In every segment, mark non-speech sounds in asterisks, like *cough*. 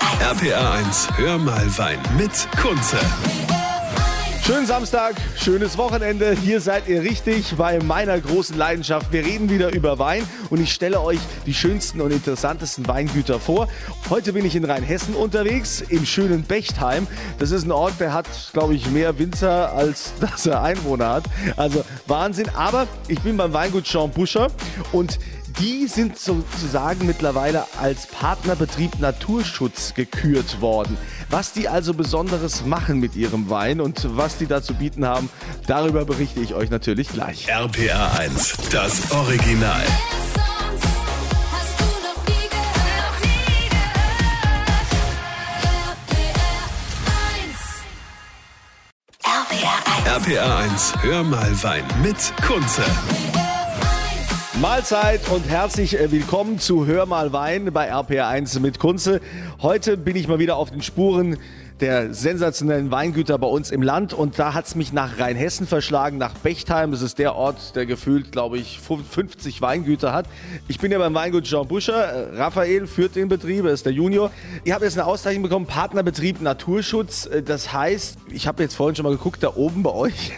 RPA 1, hör mal Wein mit Kunze. Schönen Samstag, schönes Wochenende. Hier seid ihr richtig bei meiner großen Leidenschaft. Wir reden wieder über Wein und ich stelle euch die schönsten und interessantesten Weingüter vor. Heute bin ich in Rheinhessen unterwegs, im schönen Bechtheim. Das ist ein Ort, der hat, glaube ich, mehr Winzer, als *laughs* dass er Einwohner hat. Also Wahnsinn. Aber ich bin beim Weingut Jean Buscher und die sind sozusagen mittlerweile als Partnerbetrieb Naturschutz gekürt worden. Was die also Besonderes machen mit ihrem Wein und was die da zu bieten haben, darüber berichte ich euch natürlich gleich. RPA 1, das Original. RPA 1, hör mal Wein mit Kunze. Mahlzeit und herzlich äh, willkommen zu Hör mal Wein bei RPR1 mit Kunze. Heute bin ich mal wieder auf den Spuren der sensationellen Weingüter bei uns im Land. Und da hat es mich nach Rheinhessen verschlagen, nach Bechtheim. Das ist der Ort, der gefühlt, glaube ich, 50 Weingüter hat. Ich bin ja beim Weingut Jean Buscher. Raphael führt den Betrieb, er ist der Junior. Ihr habt jetzt eine Auszeichnung bekommen, Partnerbetrieb Naturschutz. Das heißt, ich habe jetzt vorhin schon mal geguckt, da oben bei euch,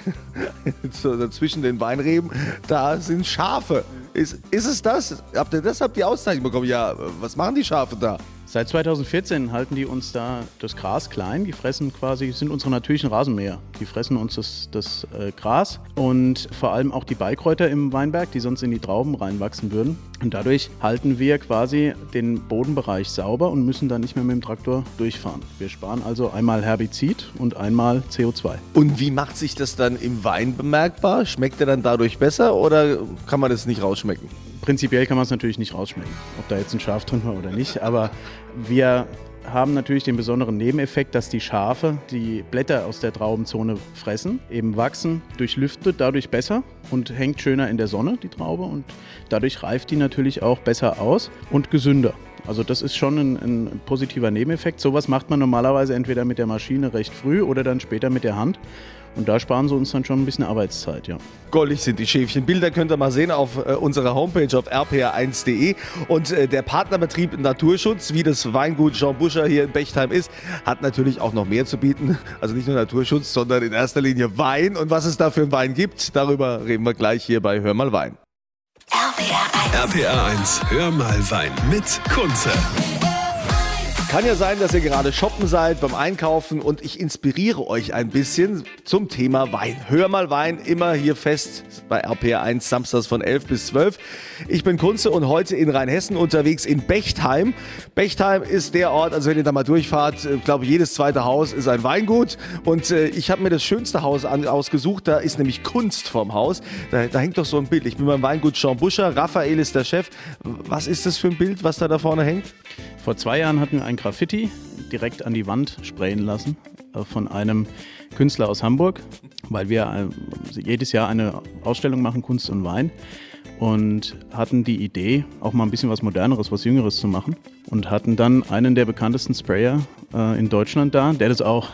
*laughs* zwischen den Weinreben, da sind Schafe. Ist, ist es das? Habt ihr deshalb die Auszeichnung bekommen? Ja, was machen die Schafe da? Seit 2014 halten die uns da das Gras klein. Die fressen quasi, sind unsere natürlichen Rasenmäher. Die fressen uns das, das äh, Gras und vor allem auch die Beikräuter im Weinberg, die sonst in die Trauben reinwachsen würden. Und dadurch halten wir quasi den Bodenbereich sauber und müssen dann nicht mehr mit dem Traktor durchfahren. Wir sparen also einmal Herbizid und einmal CO2. Und wie macht sich das dann im Wein bemerkbar? Schmeckt er dann dadurch besser oder kann man das nicht rausschmecken? Prinzipiell kann man es natürlich nicht rausschmecken, ob da jetzt ein Schaf drin war oder nicht. Aber wir haben natürlich den besonderen Nebeneffekt, dass die Schafe die Blätter aus der Traubenzone fressen, eben wachsen, durchlüftet dadurch besser und hängt schöner in der Sonne, die Traube. Und dadurch reift die natürlich auch besser aus und gesünder. Also das ist schon ein, ein positiver Nebeneffekt. Sowas macht man normalerweise entweder mit der Maschine recht früh oder dann später mit der Hand. Und da sparen sie uns dann schon ein bisschen Arbeitszeit, ja. Goldig sind die Schäfchen. Bilder könnt ihr mal sehen auf äh, unserer Homepage auf rpr1.de. Und äh, der Partnerbetrieb Naturschutz, wie das Weingut Jean Buscher hier in Bechtheim ist, hat natürlich auch noch mehr zu bieten. Also nicht nur Naturschutz, sondern in erster Linie Wein. Und was es da für einen Wein gibt, darüber reden wir gleich hier bei Hör mal Wein. RPR 1, RPR 1 Hör mal Wein mit Kunze. Kann ja sein, dass ihr gerade shoppen seid beim Einkaufen und ich inspiriere euch ein bisschen zum Thema Wein. Hör mal Wein, immer hier fest bei RPR1 samstags von 11 bis 12. Ich bin Kunze und heute in Rheinhessen unterwegs in Bechtheim. Bechtheim ist der Ort, also wenn ihr da mal durchfahrt, ich glaube, jedes zweite Haus ist ein Weingut und äh, ich habe mir das schönste Haus an, ausgesucht, da ist nämlich Kunst vorm Haus. Da, da hängt doch so ein Bild. Ich bin beim Weingut Jean Buscher, Raphael ist der Chef. Was ist das für ein Bild, was da da vorne hängt? Vor zwei Jahren hatten wir ein Graffiti direkt an die Wand sprayen lassen äh, von einem Künstler aus Hamburg, weil wir äh, jedes Jahr eine Ausstellung machen, Kunst und Wein. Und hatten die Idee, auch mal ein bisschen was Moderneres, was Jüngeres zu machen. Und hatten dann einen der bekanntesten Sprayer äh, in Deutschland da, der das auch,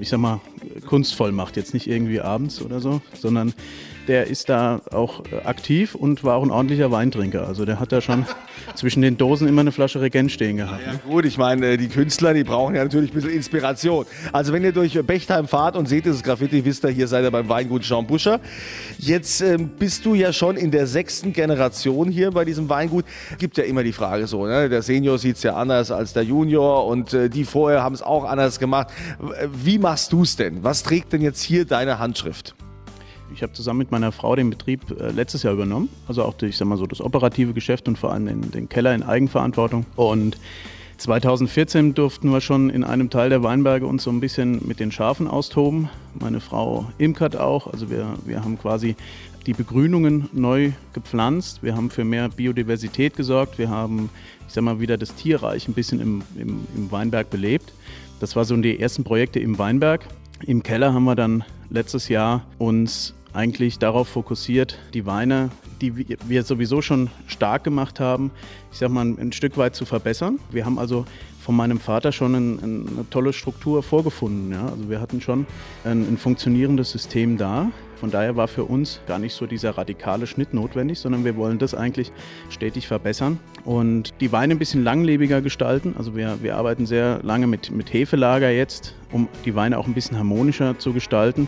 ich sag mal, kunstvoll macht. Jetzt nicht irgendwie abends oder so, sondern der ist da auch äh, aktiv und war auch ein ordentlicher Weintrinker. Also der hat da schon *laughs* zwischen den Dosen immer eine Flasche Regent stehen gehabt. Ja, gut, ich meine, äh, die Künstler, die brauchen ja natürlich ein bisschen Inspiration. Also wenn ihr durch Bechtheim fahrt und seht dieses Graffiti, wisst ihr, hier seid ihr beim Weingut Jean Buscher. Jetzt ähm, bist du ja schon in der sechsten Generation hier bei diesem Weingut. Gibt ja immer die Frage so, ne? der Senior sieht es ja anders als der Junior und äh, die vorher haben es auch anders gemacht. Wie machst du es denn? Was trägt denn jetzt hier deine Handschrift? Ich habe zusammen mit meiner Frau den Betrieb äh, letztes Jahr übernommen. Also auch, ich sag mal so, das operative Geschäft und vor allem den, den Keller in Eigenverantwortung. Und 2014 durften wir schon in einem Teil der Weinberge uns so ein bisschen mit den Schafen austoben. Meine Frau imkert auch. Also wir, wir haben quasi die Begrünungen neu gepflanzt. Wir haben für mehr Biodiversität gesorgt. Wir haben, ich sag mal, wieder das Tierreich ein bisschen im, im, im Weinberg belebt. Das war so die ersten Projekte im Weinberg. Im Keller haben wir dann letztes Jahr uns eigentlich darauf fokussiert, die Weine, die wir sowieso schon stark gemacht haben, ich sag mal, ein Stück weit zu verbessern. Wir haben also von meinem Vater schon ein, eine tolle Struktur vorgefunden. Ja? Also wir hatten schon ein, ein funktionierendes System da Von daher war für uns gar nicht so dieser radikale Schnitt notwendig, sondern wir wollen das eigentlich stetig verbessern und die Weine ein bisschen langlebiger gestalten. Also wir, wir arbeiten sehr lange mit, mit Hefelager jetzt, um die Weine auch ein bisschen harmonischer zu gestalten.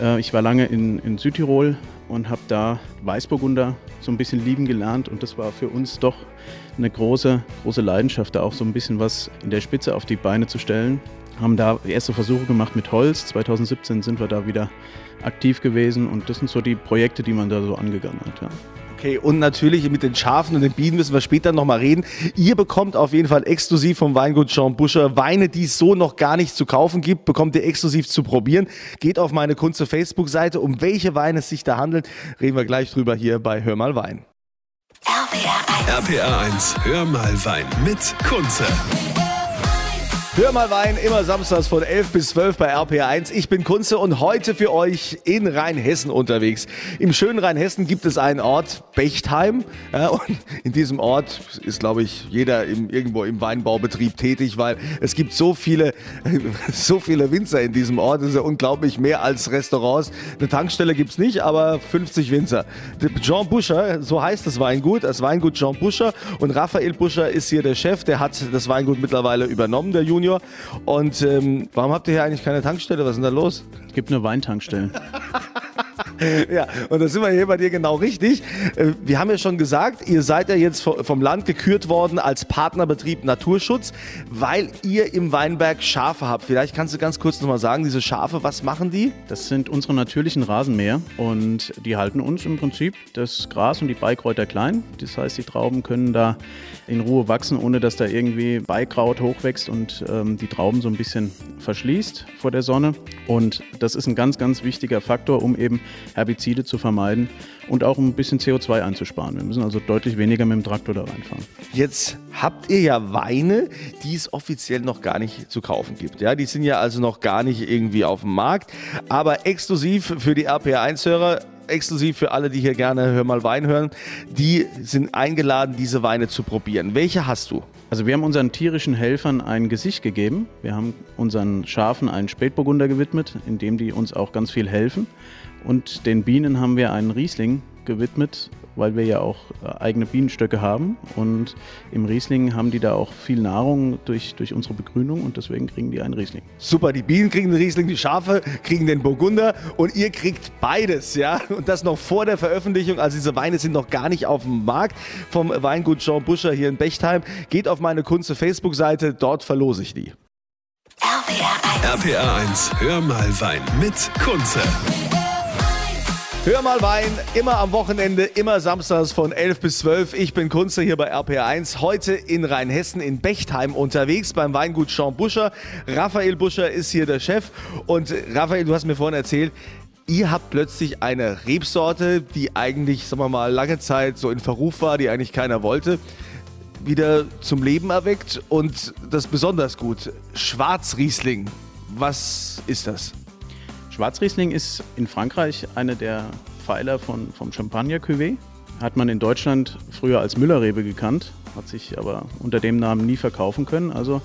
Äh, ich war lange in, in Südtirol und habe da Weißburgunder so ein bisschen lieben gelernt und das war für uns doch eine große, große Leidenschaft, da auch so ein bisschen was in der Spitze auf die Beine zu stellen. Haben da erste Versuche gemacht mit Holz. 2017 sind wir da wieder aktiv gewesen und das sind so die Projekte, die man da so angegangen hat. Ja. Okay, und natürlich mit den Schafen und den Bienen müssen wir später nochmal reden. Ihr bekommt auf jeden Fall exklusiv vom Weingut Jean Buscher Weine, die es so noch gar nicht zu kaufen gibt, bekommt ihr exklusiv zu probieren. Geht auf meine Kunze Facebook-Seite. Um welche Weine es sich da handelt, reden wir gleich drüber hier bei Hör mal Wein. RPR 1, RPR 1 Hör mal Wein mit Kunze. Hör mal Wein, immer samstags von 11 bis 12 bei RPR1. Ich bin Kunze und heute für euch in Rheinhessen unterwegs. Im schönen Rheinhessen gibt es einen Ort, Bechtheim. Ja, und in diesem Ort ist, glaube ich, jeder im, irgendwo im Weinbaubetrieb tätig, weil es gibt so viele, *laughs* so viele Winzer in diesem Ort. Das ist ja unglaublich, mehr als Restaurants. Eine Tankstelle gibt es nicht, aber 50 Winzer. Jean Buscher, so heißt das Weingut, das Weingut Jean Buscher. Und Raphael Buscher ist hier der Chef, der hat das Weingut mittlerweile übernommen, der Junior. Junior. Und ähm, warum habt ihr hier eigentlich keine Tankstelle? Was ist denn da los? Es gibt nur Weintankstellen. *laughs* *laughs* ja, und da sind wir hier bei dir genau richtig. Äh, wir haben ja schon gesagt, ihr seid ja jetzt vom Land gekürt worden als Partnerbetrieb Naturschutz, weil ihr im Weinberg Schafe habt. Vielleicht kannst du ganz kurz nochmal sagen, diese Schafe, was machen die? Das sind unsere natürlichen Rasenmäher und die halten uns im Prinzip das Gras und die Beikräuter klein. Das heißt, die Trauben können da in Ruhe wachsen, ohne dass da irgendwie Beikraut hochwächst und ähm, die Trauben so ein bisschen verschließt vor der Sonne. Und das ist ein ganz, ganz wichtiger Faktor, um eben Herbizide zu vermeiden und auch ein bisschen CO2 einzusparen. Wir müssen also deutlich weniger mit dem Traktor da reinfahren. Jetzt habt ihr ja Weine, die es offiziell noch gar nicht zu kaufen gibt. Ja, die sind ja also noch gar nicht irgendwie auf dem Markt, aber exklusiv für die RPR1-Hörer exklusiv für alle, die hier gerne Hör mal Wein hören. Die sind eingeladen, diese Weine zu probieren. Welche hast du? Also wir haben unseren tierischen Helfern ein Gesicht gegeben. Wir haben unseren Schafen einen Spätburgunder gewidmet, in dem die uns auch ganz viel helfen. Und den Bienen haben wir einen Riesling gewidmet, weil wir ja auch äh, eigene Bienenstöcke haben. Und im Riesling haben die da auch viel Nahrung durch, durch unsere Begrünung und deswegen kriegen die einen Riesling. Super, die Bienen kriegen den Riesling, die Schafe kriegen den Burgunder und ihr kriegt beides, ja. Und das noch vor der Veröffentlichung. Also diese Weine sind noch gar nicht auf dem Markt vom Weingut Jean Buscher hier in Bechtheim. Geht auf meine Kunze Facebook-Seite, dort verlose ich die. RPR 1. RPR 1, hör mal Wein mit Kunze. Hör mal Wein, immer am Wochenende, immer samstags von 11 bis 12. Ich bin Kunze hier bei RPR1. Heute in Rheinhessen in Bechtheim unterwegs beim Weingut Jean Buscher. Raphael Buscher ist hier der Chef. Und Raphael, du hast mir vorhin erzählt, ihr habt plötzlich eine Rebsorte, die eigentlich, sagen wir mal, lange Zeit so in Verruf war, die eigentlich keiner wollte, wieder zum Leben erweckt. Und das besonders gut. Schwarzriesling. Was ist das? Schwarzriesling ist in Frankreich eine der Pfeiler von, vom Champagner-Cuvée. Hat man in Deutschland früher als Müllerrebe gekannt, hat sich aber unter dem Namen nie verkaufen können. Also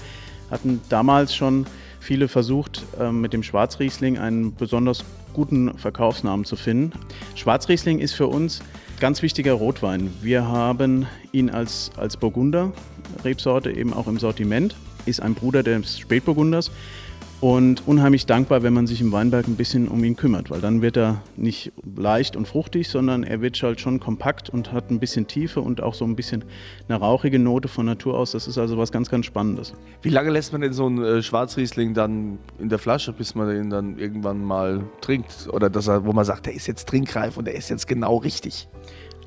hatten damals schon viele versucht, ähm, mit dem Schwarzriesling einen besonders guten Verkaufsnamen zu finden. Schwarzriesling ist für uns ganz wichtiger Rotwein. Wir haben ihn als, als Burgunder, Rebsorte eben auch im Sortiment, ist ein Bruder des Spätburgunders und unheimlich dankbar, wenn man sich im Weinberg ein bisschen um ihn kümmert, weil dann wird er nicht leicht und fruchtig, sondern er wird halt schon kompakt und hat ein bisschen Tiefe und auch so ein bisschen eine rauchige Note von Natur aus. Das ist also was ganz, ganz Spannendes. Wie lange lässt man denn so einen äh, Schwarzriesling dann in der Flasche, bis man den dann irgendwann mal trinkt? Oder dass er, wo man sagt, der ist jetzt trinkreif und der ist jetzt genau richtig?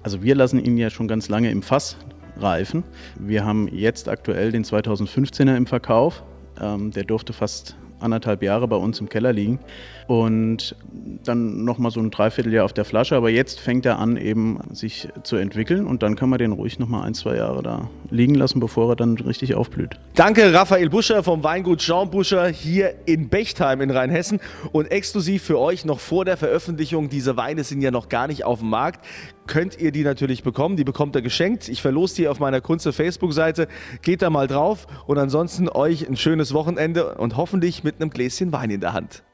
Also wir lassen ihn ja schon ganz lange im Fass reifen. Wir haben jetzt aktuell den 2015er im Verkauf. Ähm, der durfte fast anderthalb Jahre bei uns im Keller liegen und dann nochmal so ein Dreivierteljahr auf der Flasche. Aber jetzt fängt er an, eben sich zu entwickeln und dann kann man den ruhig nochmal ein, zwei Jahre da liegen lassen, bevor er dann richtig aufblüht. Danke, Raphael Buscher vom Weingut Jean Buscher hier in Bechtheim in Rheinhessen und exklusiv für euch noch vor der Veröffentlichung. Diese Weine sind ja noch gar nicht auf dem Markt könnt ihr die natürlich bekommen. Die bekommt ihr geschenkt. Ich verlose die auf meiner Kunze Facebook-Seite. Geht da mal drauf und ansonsten euch ein schönes Wochenende und hoffentlich mit einem Gläschen Wein in der Hand.